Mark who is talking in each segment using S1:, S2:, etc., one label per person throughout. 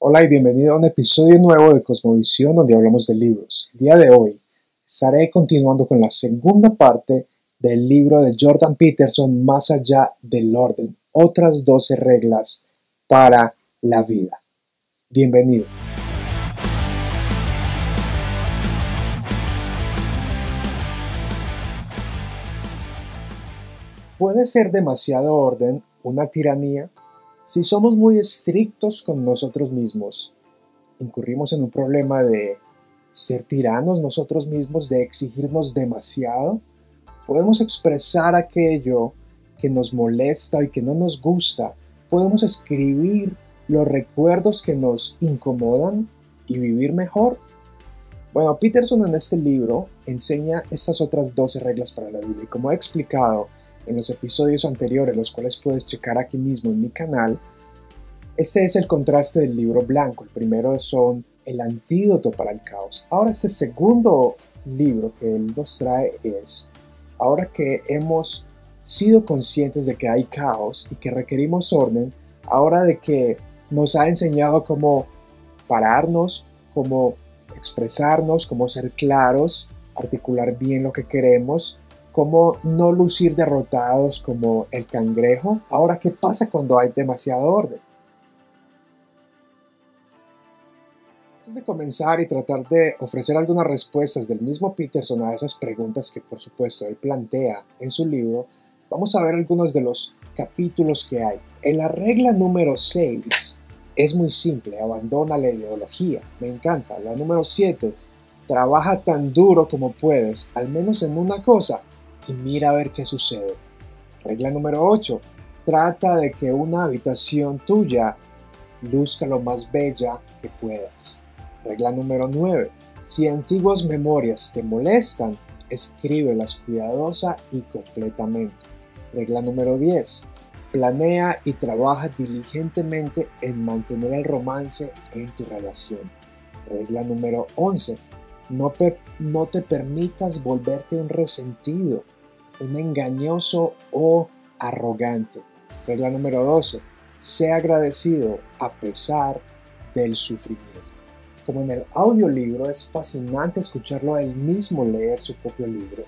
S1: Hola y bienvenido a un episodio nuevo de Cosmovisión donde hablamos de libros. El día de hoy estaré continuando con la segunda parte del libro de Jordan Peterson Más allá del orden, otras 12 reglas para la vida. Bienvenido. ¿Puede ser demasiado orden una tiranía? Si somos muy estrictos con nosotros mismos, incurrimos en un problema de ser tiranos nosotros mismos, de exigirnos demasiado. Podemos expresar aquello que nos molesta y que no nos gusta. Podemos escribir los recuerdos que nos incomodan y vivir mejor. Bueno, Peterson en este libro enseña estas otras 12 reglas para la vida y como he explicado, en los episodios anteriores, los cuales puedes checar aquí mismo en mi canal, este es el contraste del libro blanco. El primero son el antídoto para el caos. Ahora este segundo libro que él nos trae es, ahora que hemos sido conscientes de que hay caos y que requerimos orden, ahora de que nos ha enseñado cómo pararnos, cómo expresarnos, cómo ser claros, articular bien lo que queremos, cómo no lucir derrotados como el cangrejo. Ahora, ¿qué pasa cuando hay demasiado orden? Antes de comenzar y tratar de ofrecer algunas respuestas del mismo Peterson a esas preguntas que por supuesto él plantea en su libro, vamos a ver algunos de los capítulos que hay. En la regla número 6 es muy simple, abandona la ideología, me encanta. La número 7, trabaja tan duro como puedes, al menos en una cosa, y mira a ver qué sucede. Regla número 8. Trata de que una habitación tuya luzca lo más bella que puedas. Regla número 9. Si antiguas memorias te molestan, escríbelas cuidadosa y completamente. Regla número 10. Planea y trabaja diligentemente en mantener el romance en tu relación. Regla número 11. No, no te permitas volverte un resentido un engañoso o arrogante. Regla número 12. Sea agradecido a pesar del sufrimiento. Como en el audiolibro es fascinante escucharlo a él mismo leer su propio libro.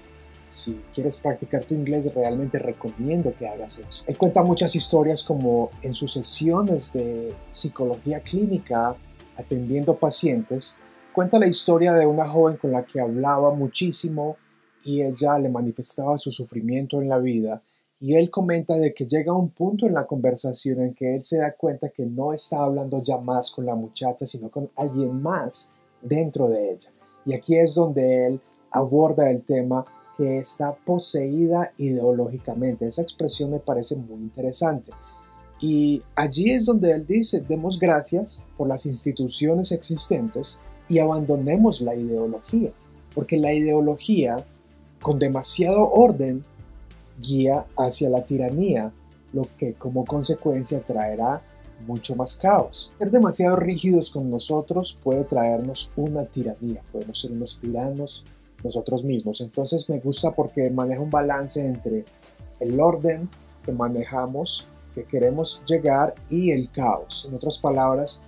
S1: Si quieres practicar tu inglés, realmente recomiendo que hagas eso. Él cuenta muchas historias como en sus sesiones de psicología clínica atendiendo pacientes. Cuenta la historia de una joven con la que hablaba muchísimo y ella le manifestaba su sufrimiento en la vida y él comenta de que llega un punto en la conversación en que él se da cuenta que no está hablando ya más con la muchacha, sino con alguien más dentro de ella. Y aquí es donde él aborda el tema que está poseída ideológicamente. Esa expresión me parece muy interesante. Y allí es donde él dice, demos gracias por las instituciones existentes y abandonemos la ideología, porque la ideología con demasiado orden guía hacia la tiranía, lo que como consecuencia traerá mucho más caos. Ser demasiado rígidos con nosotros puede traernos una tiranía, podemos ser unos tiranos nosotros mismos. Entonces me gusta porque maneja un balance entre el orden que manejamos, que queremos llegar y el caos. En otras palabras,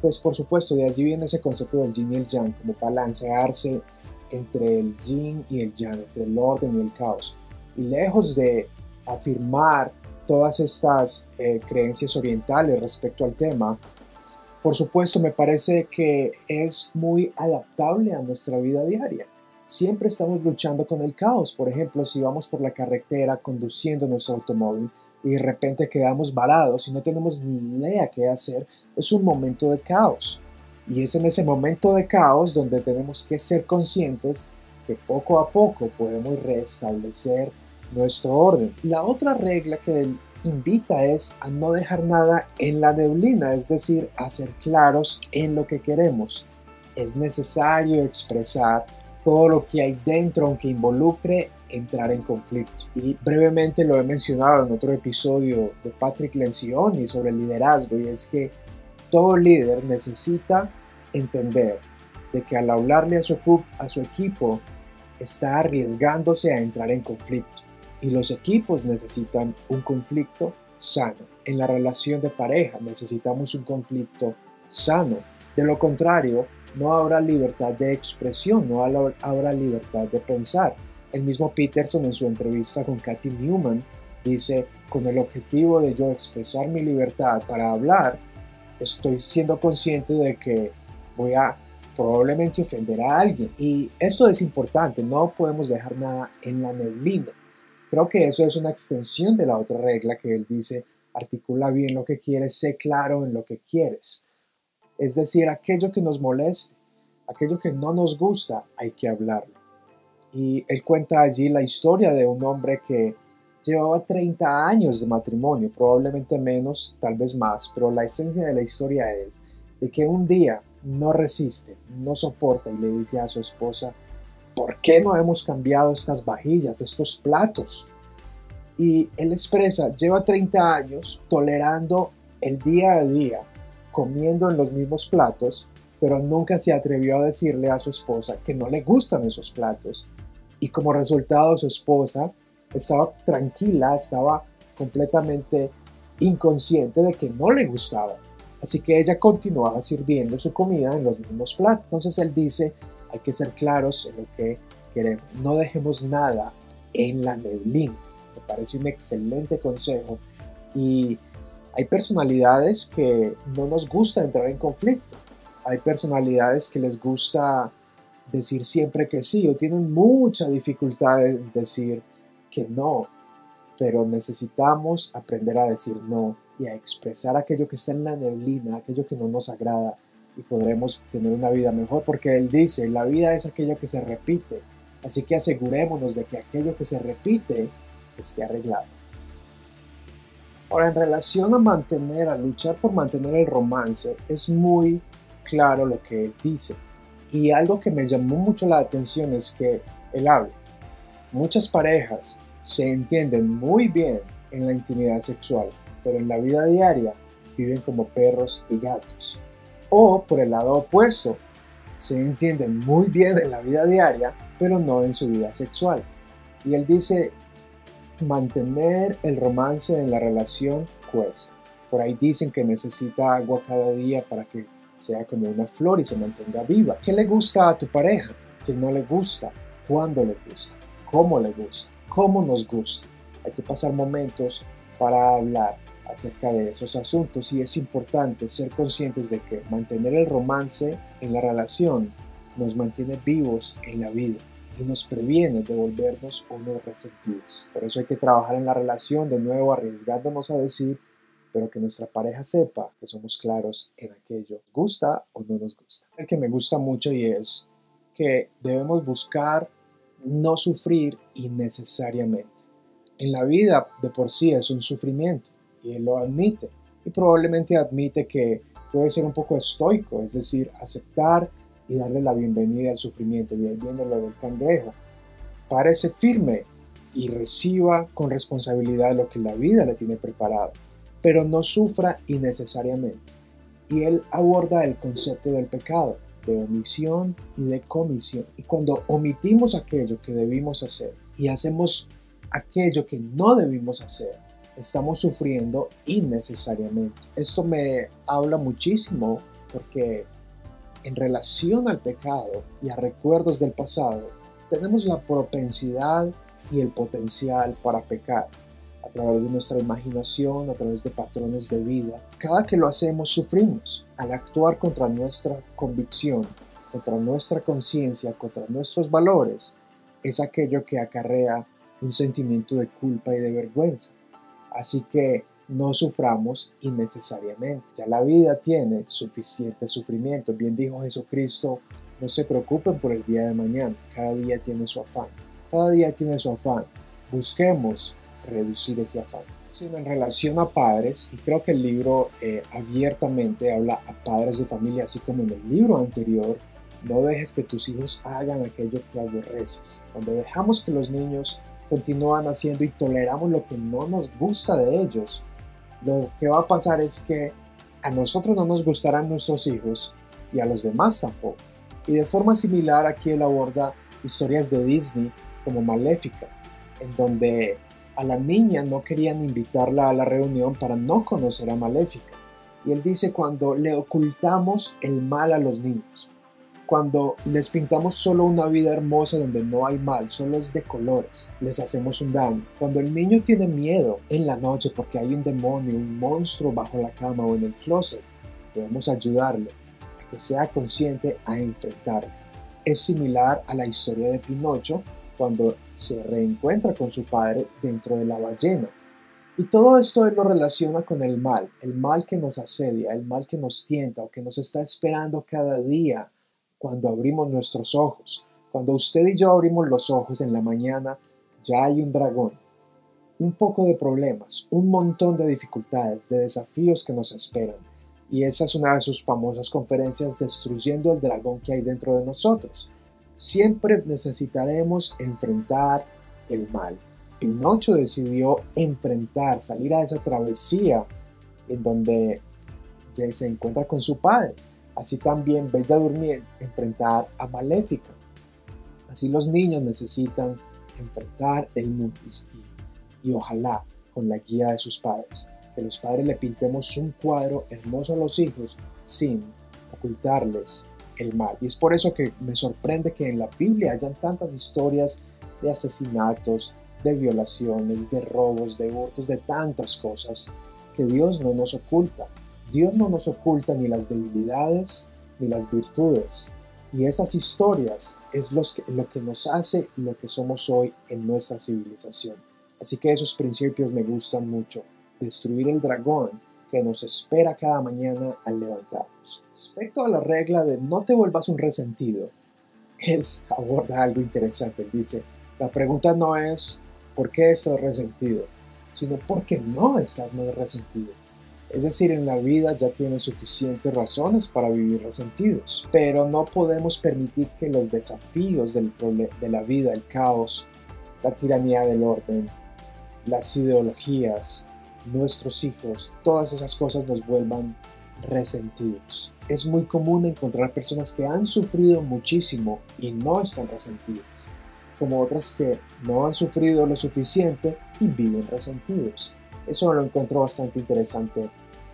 S1: pues por supuesto de allí viene ese concepto del yin y el yang, como balancearse entre el yin y el yang, entre el orden y el caos. Y lejos de afirmar todas estas eh, creencias orientales respecto al tema, por supuesto me parece que es muy adaptable a nuestra vida diaria. Siempre estamos luchando con el caos. Por ejemplo, si vamos por la carretera conduciendo nuestro automóvil y de repente quedamos varados y no tenemos ni idea qué hacer, es un momento de caos. Y es en ese momento de caos donde tenemos que ser conscientes que poco a poco podemos restablecer nuestro orden. La otra regla que invita es a no dejar nada en la neblina, es decir, a ser claros en lo que queremos. Es necesario expresar todo lo que hay dentro, aunque involucre entrar en conflicto. Y brevemente lo he mencionado en otro episodio de Patrick Lencioni sobre el liderazgo, y es que todo líder necesita entender de que al hablarle a su, a su equipo está arriesgándose a entrar en conflicto y los equipos necesitan un conflicto sano. En la relación de pareja necesitamos un conflicto sano. De lo contrario, no habrá libertad de expresión, no habrá libertad de pensar. El mismo Peterson en su entrevista con Kathy Newman dice, con el objetivo de yo expresar mi libertad para hablar, estoy siendo consciente de que voy a probablemente ofender a alguien. Y esto es importante, no podemos dejar nada en la neblina. Creo que eso es una extensión de la otra regla que él dice, articula bien lo que quieres, sé claro en lo que quieres. Es decir, aquello que nos moleste, aquello que no nos gusta, hay que hablarlo. Y él cuenta allí la historia de un hombre que llevaba 30 años de matrimonio, probablemente menos, tal vez más, pero la esencia de la historia es de que un día no resiste, no soporta y le dice a su esposa, ¿por qué no hemos cambiado estas vajillas, estos platos? Y él expresa, lleva 30 años tolerando el día a día, comiendo en los mismos platos, pero nunca se atrevió a decirle a su esposa que no le gustan esos platos. Y como resultado su esposa estaba tranquila, estaba completamente inconsciente de que no le gustaba. Así que ella continuaba sirviendo su comida en los mismos platos. Entonces él dice, hay que ser claros en lo que queremos. No dejemos nada en la neblina. Me parece un excelente consejo. Y hay personalidades que no nos gusta entrar en conflicto. Hay personalidades que les gusta decir siempre que sí o tienen mucha dificultad en decir que no. Pero necesitamos aprender a decir no y a expresar aquello que está en la neblina, aquello que no nos agrada y podremos tener una vida mejor porque Él dice, la vida es aquello que se repite, así que asegurémonos de que aquello que se repite esté arreglado. Ahora, en relación a mantener, a luchar por mantener el romance, es muy claro lo que él dice. Y algo que me llamó mucho la atención es que él habla. Muchas parejas se entienden muy bien en la intimidad sexual, pero en la vida diaria viven como perros y gatos. O por el lado opuesto, se entienden muy bien en la vida diaria, pero no en su vida sexual. Y él dice, mantener el romance en la relación cuesta. Por ahí dicen que necesita agua cada día para que sea como una flor y se mantenga viva. ¿Qué le gusta a tu pareja? ¿Qué no le gusta? ¿Cuándo le gusta? ¿Cómo le gusta? ¿Cómo nos gusta? Hay que pasar momentos para hablar acerca de esos asuntos y es importante ser conscientes de que mantener el romance en la relación nos mantiene vivos en la vida y nos previene de volvernos unos resentidos. Por eso hay que trabajar en la relación de nuevo arriesgándonos a decir, pero que nuestra pareja sepa que somos claros en aquello, gusta o no nos gusta. El que me gusta mucho y es que debemos buscar no sufrir innecesariamente. En la vida de por sí es un sufrimiento y él lo admite. Y probablemente admite que puede ser un poco estoico, es decir, aceptar y darle la bienvenida al sufrimiento. Y ahí viene lo del cangrejo. Parece firme y reciba con responsabilidad lo que la vida le tiene preparado, pero no sufra innecesariamente. Y él aborda el concepto del pecado, de omisión y de comisión. Y cuando omitimos aquello que debimos hacer y hacemos aquello que no debimos hacer, estamos sufriendo innecesariamente. Esto me habla muchísimo porque en relación al pecado y a recuerdos del pasado, tenemos la propensidad y el potencial para pecar a través de nuestra imaginación, a través de patrones de vida. Cada que lo hacemos sufrimos. Al actuar contra nuestra convicción, contra nuestra conciencia, contra nuestros valores, es aquello que acarrea un sentimiento de culpa y de vergüenza. Así que no suframos innecesariamente. Ya la vida tiene suficiente sufrimiento. Bien dijo Jesucristo, no se preocupen por el día de mañana. Cada día tiene su afán. Cada día tiene su afán. Busquemos reducir ese afán. En relación a padres, y creo que el libro eh, abiertamente habla a padres de familia, así como en el libro anterior, no dejes que tus hijos hagan aquello que aborreces. Cuando dejamos que los niños continúan haciendo y toleramos lo que no nos gusta de ellos, lo que va a pasar es que a nosotros no nos gustarán nuestros hijos y a los demás tampoco. Y de forma similar aquí él aborda historias de Disney como Maléfica, en donde a la niña no querían invitarla a la reunión para no conocer a Maléfica. Y él dice cuando le ocultamos el mal a los niños, cuando les pintamos solo una vida hermosa donde no hay mal, solo es de colores, les hacemos un daño. Cuando el niño tiene miedo en la noche porque hay un demonio, un monstruo bajo la cama o en el closet, debemos ayudarle a que sea consciente a enfrentarlo. Es similar a la historia de Pinocho cuando se reencuentra con su padre dentro de la ballena y todo esto él lo relaciona con el mal, el mal que nos asedia, el mal que nos tienta o que nos está esperando cada día cuando abrimos nuestros ojos. Cuando usted y yo abrimos los ojos en la mañana, ya hay un dragón, un poco de problemas, un montón de dificultades, de desafíos que nos esperan. Y esa es una de sus famosas conferencias, Destruyendo el dragón que hay dentro de nosotros. Siempre necesitaremos enfrentar el mal. Pinocho decidió enfrentar, salir a esa travesía en donde se encuentra con su padre. Así también Bella Durmiente enfrentar a Maléfica. Así los niños necesitan enfrentar el mundo y, ojalá con la guía de sus padres, que los padres le pintemos un cuadro hermoso a los hijos sin ocultarles el mal. Y es por eso que me sorprende que en la Biblia hayan tantas historias de asesinatos, de violaciones, de robos, de hurtos, de tantas cosas que Dios no nos oculta. Dios no nos oculta ni las debilidades ni las virtudes. Y esas historias es lo que nos hace lo que somos hoy en nuestra civilización. Así que esos principios me gustan mucho. Destruir el dragón que nos espera cada mañana al levantarnos. Respecto a la regla de no te vuelvas un resentido, él aborda algo interesante. Él dice, la pregunta no es por qué estás resentido, sino por qué no estás muy resentido. Es decir, en la vida ya tienes suficientes razones para vivir resentidos, pero no podemos permitir que los desafíos del de la vida, el caos, la tiranía del orden, las ideologías, nuestros hijos, todas esas cosas nos vuelvan resentidos. Es muy común encontrar personas que han sufrido muchísimo y no están resentidas como otras que no han sufrido lo suficiente y viven resentidos. Eso lo encuentro bastante interesante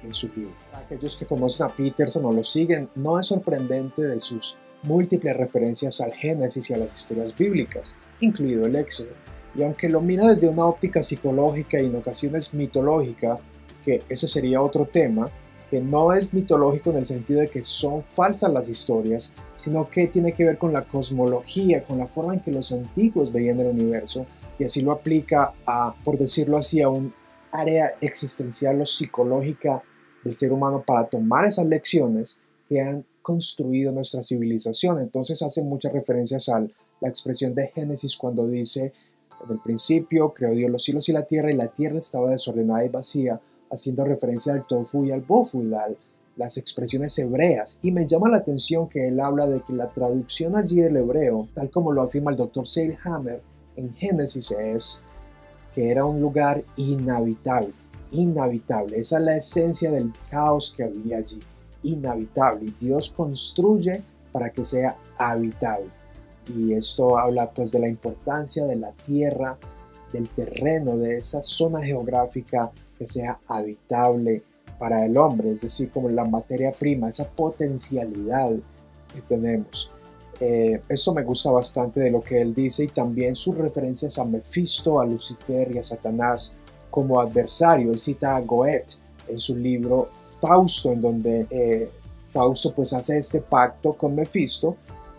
S1: en su. Para aquellos que conocen a Peterson o lo siguen, no es sorprendente de sus múltiples referencias al Génesis y a las historias bíblicas, incluido el Éxodo. Y aunque lo mira desde una óptica psicológica y en ocasiones mitológica, que eso sería otro tema, que no es mitológico en el sentido de que son falsas las historias, sino que tiene que ver con la cosmología, con la forma en que los antiguos veían el universo, y así lo aplica a, por decirlo así, a un área existencial o psicológica del ser humano para tomar esas lecciones que han construido nuestra civilización. Entonces hace muchas referencias a la expresión de Génesis cuando dice, en el principio creó Dios los cielos y la tierra y la tierra estaba desordenada y vacía haciendo referencia al tofu y al bofu, las expresiones hebreas. Y me llama la atención que él habla de que la traducción allí del hebreo, tal como lo afirma el doctor Seilhammer en Génesis, es que era un lugar inhabitable, inhabitable. Esa es la esencia del caos que había allí, inhabitable. Y Dios construye para que sea habitable. Y esto habla pues de la importancia de la tierra, del terreno, de esa zona geográfica que sea habitable para el hombre, es decir, como la materia prima, esa potencialidad que tenemos. Eh, eso me gusta bastante de lo que él dice y también sus referencias a Mefisto, a Lucifer y a Satanás como adversario. Él cita a Goethe en su libro Fausto, en donde eh, Fausto pues hace este pacto con Mefisto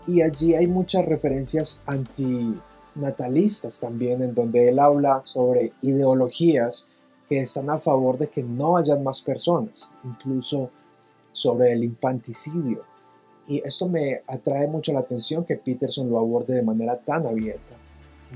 S1: y allí hay muchas referencias antinatalistas también, en donde él habla sobre ideologías que están a favor de que no hayan más personas, incluso sobre el infanticidio. Y esto me atrae mucho la atención que Peterson lo aborde de manera tan abierta,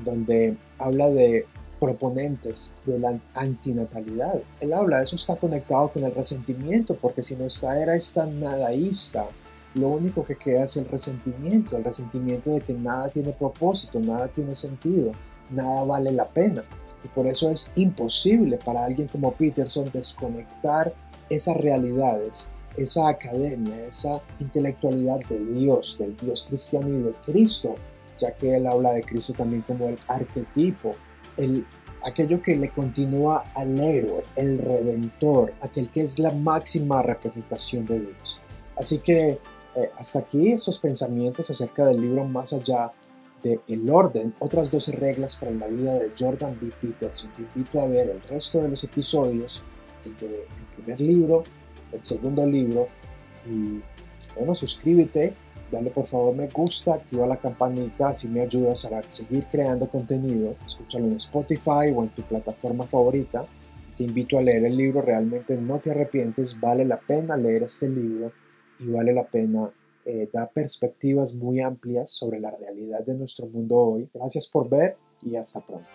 S1: donde habla de proponentes de la antinatalidad. Él habla, eso está conectado con el resentimiento, porque si nuestra era es tan nadaísta, lo único que queda es el resentimiento, el resentimiento de que nada tiene propósito, nada tiene sentido, nada vale la pena. Y por eso es imposible para alguien como Peterson desconectar esas realidades, esa academia, esa intelectualidad de Dios, del Dios cristiano y de Cristo, ya que él habla de Cristo también como el arquetipo, el aquello que le continúa al héroe, el redentor, aquel que es la máxima representación de Dios. Así que eh, hasta aquí estos pensamientos acerca del libro Más allá de El orden, otras 12 reglas para la vida de Jordan B. Peterson. Te invito a ver el resto de los episodios, el, de, primer libro, el segundo libro y bueno, suscríbete, dale por favor me gusta, activa la campanita, así me ayudas a seguir creando contenido. Escúchalo en Spotify o en tu plataforma favorita. Te invito a leer el libro, realmente no te arrepientes, vale la pena leer este libro y vale la pena eh, dar perspectivas muy amplias sobre la realidad de nuestro mundo hoy. Gracias por ver y hasta pronto.